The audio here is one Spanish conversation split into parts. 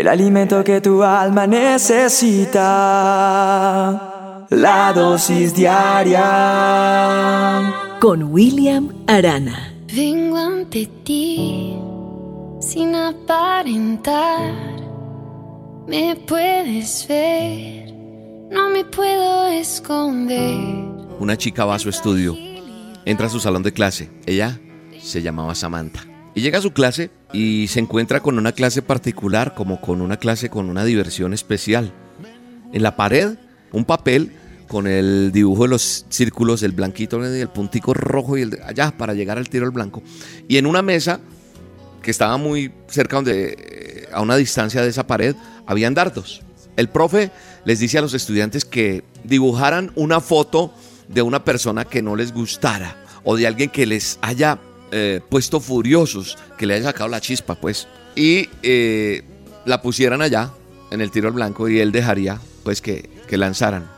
el alimento que tu alma necesita, la dosis diaria. Con William Arana. Vengo ante ti sin aparentar, me puedes ver, no me puedo esconder. Una chica va a su estudio, entra a su salón de clase, ella se llamaba Samantha. Y llega a su clase y se encuentra con una clase particular, como con una clase con una diversión especial. En la pared, un papel con el dibujo de los círculos, el blanquito el puntico rojo y el allá para llegar al tiro al blanco. Y en una mesa que estaba muy cerca donde a una distancia de esa pared habían dardos. El profe les dice a los estudiantes que dibujaran una foto de una persona que no les gustara o de alguien que les haya eh, puesto furiosos, que le haya sacado la chispa, pues, y eh, la pusieran allá en el tiro al blanco y él dejaría, pues, que, que lanzaran.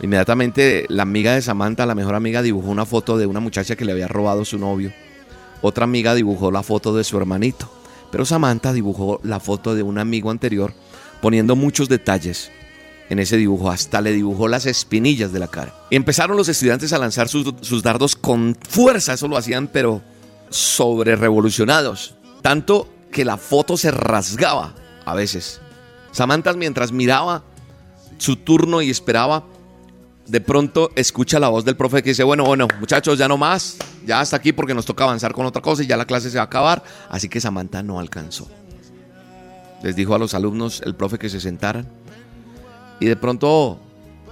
Inmediatamente la amiga de Samantha, la mejor amiga, dibujó una foto de una muchacha que le había robado su novio. Otra amiga dibujó la foto de su hermanito. Pero Samantha dibujó la foto de un amigo anterior, poniendo muchos detalles en ese dibujo, hasta le dibujó las espinillas de la cara. Empezaron los estudiantes a lanzar sus, sus dardos con fuerza, eso lo hacían, pero sobre revolucionados, tanto que la foto se rasgaba a veces. Samantha mientras miraba su turno y esperaba, de pronto escucha la voz del profe que dice, bueno, bueno, muchachos, ya no más, ya hasta aquí porque nos toca avanzar con otra cosa y ya la clase se va a acabar, así que Samantha no alcanzó. Les dijo a los alumnos, el profe, que se sentaran. Y de pronto,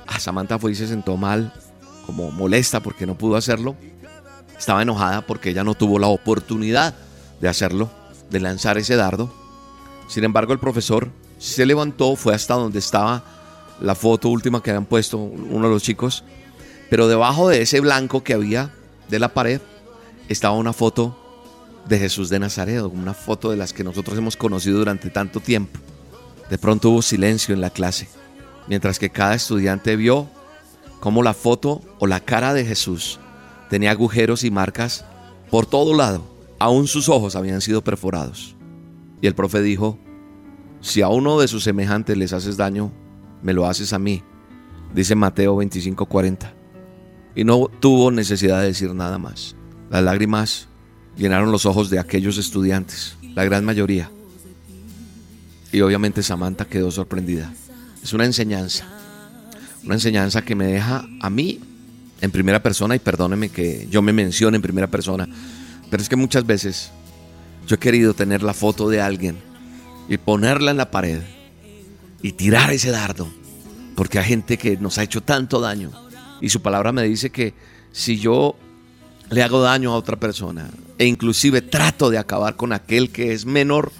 a Samantha fue y se sentó mal, como molesta porque no pudo hacerlo. Estaba enojada porque ella no tuvo la oportunidad de hacerlo, de lanzar ese dardo. Sin embargo, el profesor se levantó, fue hasta donde estaba la foto última que habían puesto uno de los chicos, pero debajo de ese blanco que había de la pared estaba una foto de Jesús de Nazaret, una foto de las que nosotros hemos conocido durante tanto tiempo. De pronto hubo silencio en la clase, mientras que cada estudiante vio cómo la foto o la cara de Jesús Tenía agujeros y marcas por todo lado. Aún sus ojos habían sido perforados. Y el profe dijo, si a uno de sus semejantes les haces daño, me lo haces a mí. Dice Mateo 25:40. Y no tuvo necesidad de decir nada más. Las lágrimas llenaron los ojos de aquellos estudiantes, la gran mayoría. Y obviamente Samantha quedó sorprendida. Es una enseñanza. Una enseñanza que me deja a mí en primera persona y perdóneme que yo me mencione en primera persona, pero es que muchas veces yo he querido tener la foto de alguien y ponerla en la pared y tirar ese dardo, porque hay gente que nos ha hecho tanto daño y su palabra me dice que si yo le hago daño a otra persona e inclusive trato de acabar con aquel que es menor,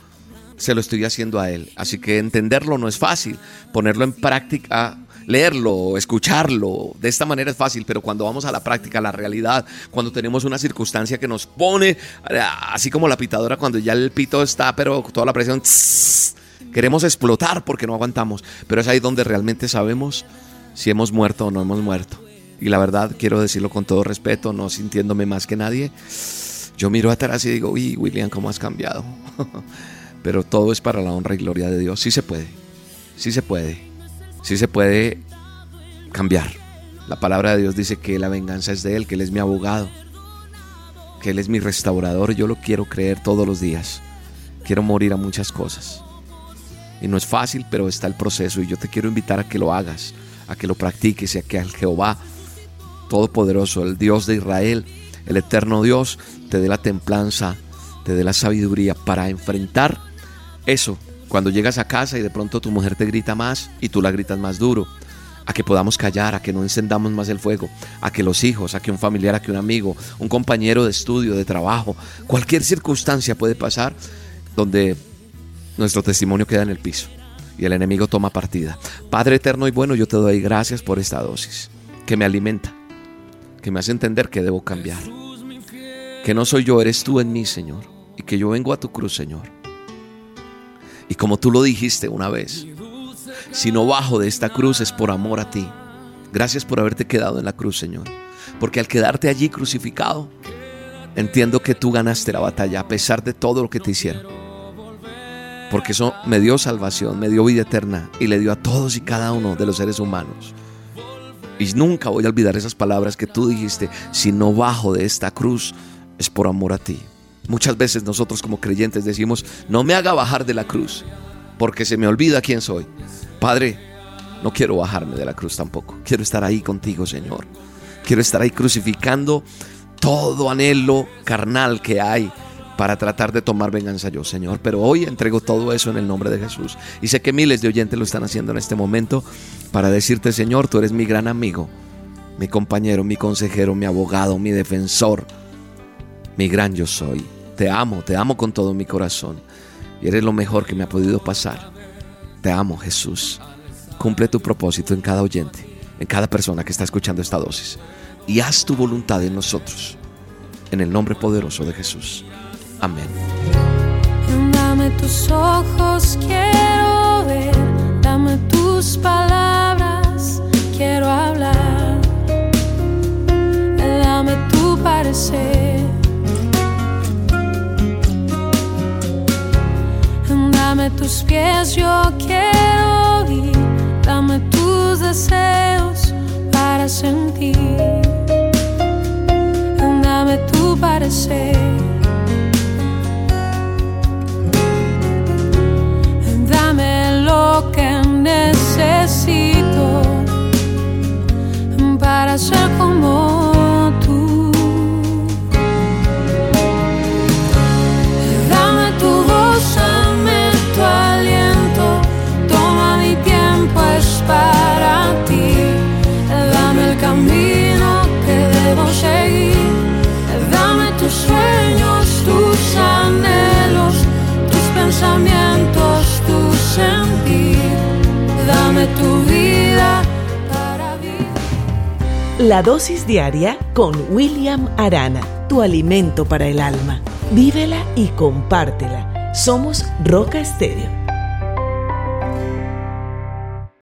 se lo estoy haciendo a él. Así que entenderlo no es fácil, ponerlo en práctica leerlo, escucharlo, de esta manera es fácil, pero cuando vamos a la práctica, a la realidad, cuando tenemos una circunstancia que nos pone, eh, así como la pitadora, cuando ya el pito está, pero toda la presión, queremos explotar porque no aguantamos, pero es ahí donde realmente sabemos si hemos muerto o no hemos muerto. Y la verdad, quiero decirlo con todo respeto, no sintiéndome más que nadie, yo miro atrás y digo, uy, William, ¿cómo has cambiado? pero todo es para la honra y gloria de Dios. Sí se puede, sí se puede sí se puede cambiar. La palabra de Dios dice que la venganza es de Él, que Él es mi abogado, que Él es mi restaurador. Yo lo quiero creer todos los días. Quiero morir a muchas cosas. Y no es fácil, pero está el proceso y yo te quiero invitar a que lo hagas, a que lo practiques y a que al Jehová Todopoderoso, el Dios de Israel, el eterno Dios, te dé la templanza, te dé la sabiduría para enfrentar eso cuando llegas a casa y de pronto tu mujer te grita más y tú la gritas más duro, a que podamos callar, a que no encendamos más el fuego, a que los hijos, a que un familiar, a que un amigo, un compañero de estudio, de trabajo, cualquier circunstancia puede pasar donde nuestro testimonio queda en el piso y el enemigo toma partida. Padre eterno y bueno, yo te doy gracias por esta dosis que me alimenta, que me hace entender que debo cambiar, que no soy yo, eres tú en mí, Señor, y que yo vengo a tu cruz, Señor y como tú lo dijiste una vez, si no bajo de esta cruz es por amor a ti. Gracias por haberte quedado en la cruz, Señor. Porque al quedarte allí crucificado, entiendo que tú ganaste la batalla a pesar de todo lo que te hicieron. porque eso me dio salvación, me dio vida eterna y le dio a todos y cada uno de los seres humanos. Y nunca voy a olvidar esas palabras que tú dijiste, si no bajo de esta cruz, es por amor a ti. Muchas veces nosotros como creyentes decimos, no me haga bajar de la cruz, porque se me olvida quién soy. Padre, no quiero bajarme de la cruz tampoco. Quiero estar ahí contigo, Señor. Quiero estar ahí crucificando todo anhelo carnal que hay para tratar de tomar venganza yo, Señor. Pero hoy entrego todo eso en el nombre de Jesús. Y sé que miles de oyentes lo están haciendo en este momento para decirte, Señor, tú eres mi gran amigo, mi compañero, mi consejero, mi abogado, mi defensor, mi gran yo soy. Te amo, te amo con todo mi corazón. Y eres lo mejor que me ha podido pasar. Te amo, Jesús. Cumple tu propósito en cada oyente, en cada persona que está escuchando esta dosis. Y haz tu voluntad en nosotros. En el nombre poderoso de Jesús. Amén. Dame tus ojos, quiero ver. Dame tus palabras, quiero hablar. Dame tu parecer. Tus pies, yo quiero ir. Dame tus deseos para sentir. Dame tu parecer. Camino que debo seguir. Dame tus sueños, tus anhelos, tus pensamientos, tu sentir. Dame tu vida para vivir. La dosis diaria con William Arana, tu alimento para el alma. Vívela y compártela. Somos Roca Estéreo